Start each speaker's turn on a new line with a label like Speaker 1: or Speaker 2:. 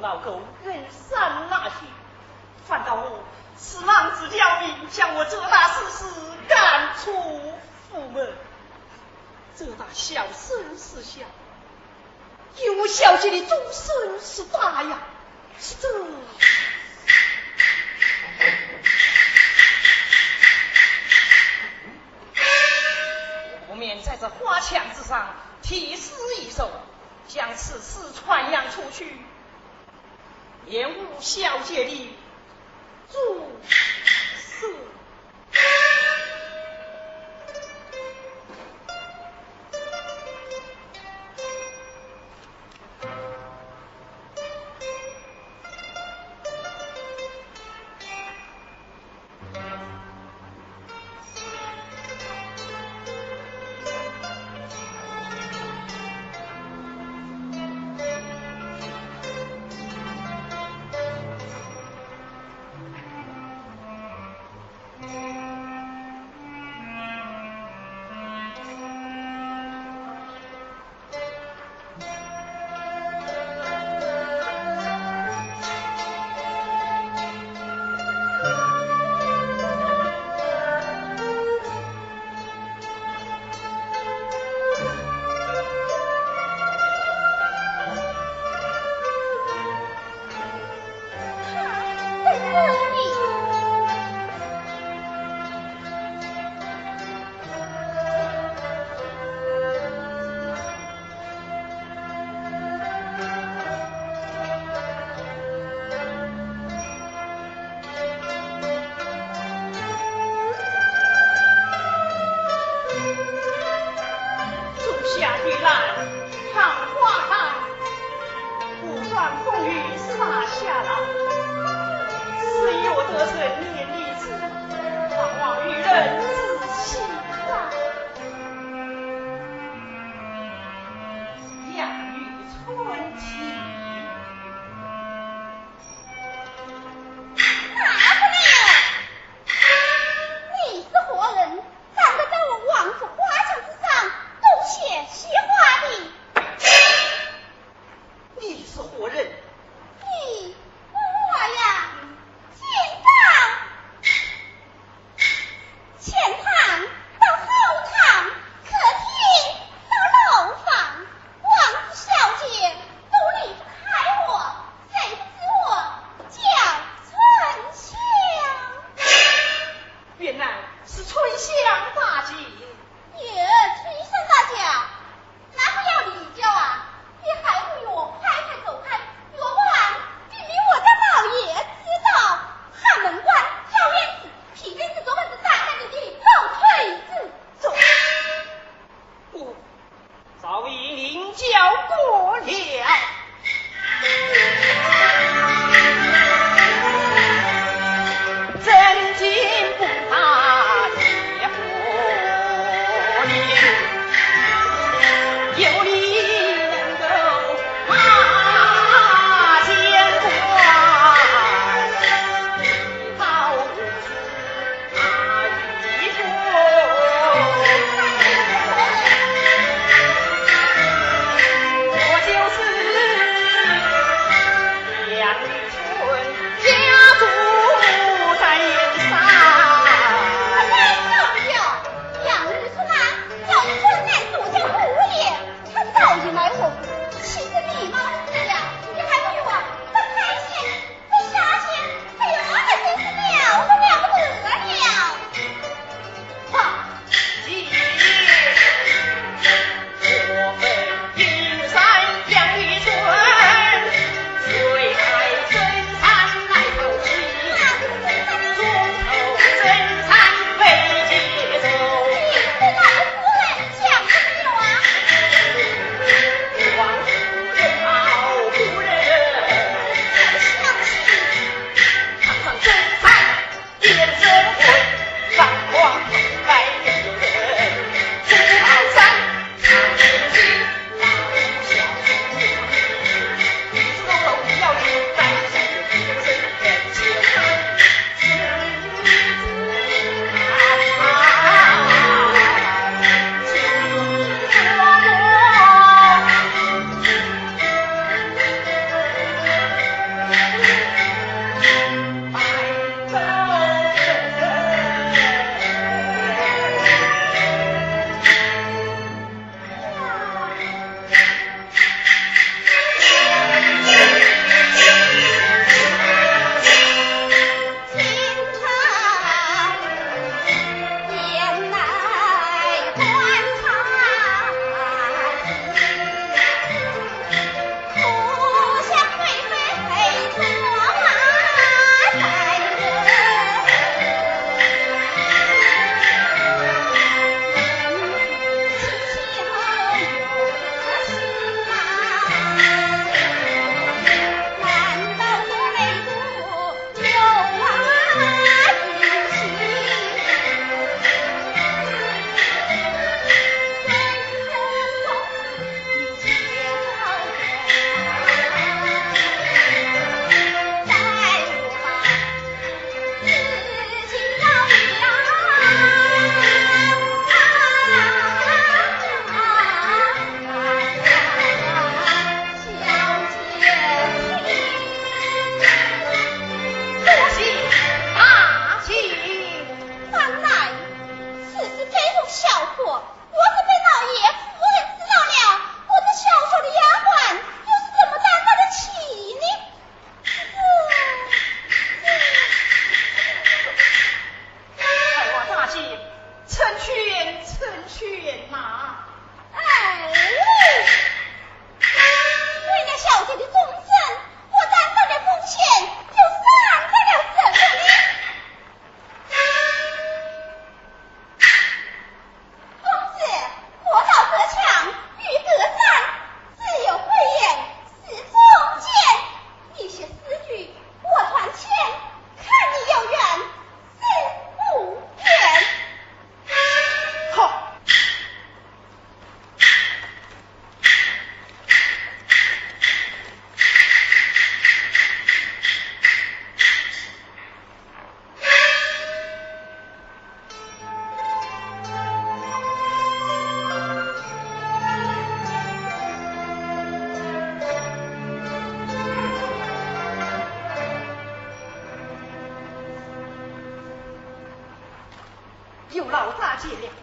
Speaker 1: 老狗任善那些，反倒我此浪子刁民，将我这大事师赶出府门。这大小身是小，因我小姐的终身是大呀，是这。不免在这花墙之上题诗一首，将此事传扬出去。延误小姐的有劳大姐了。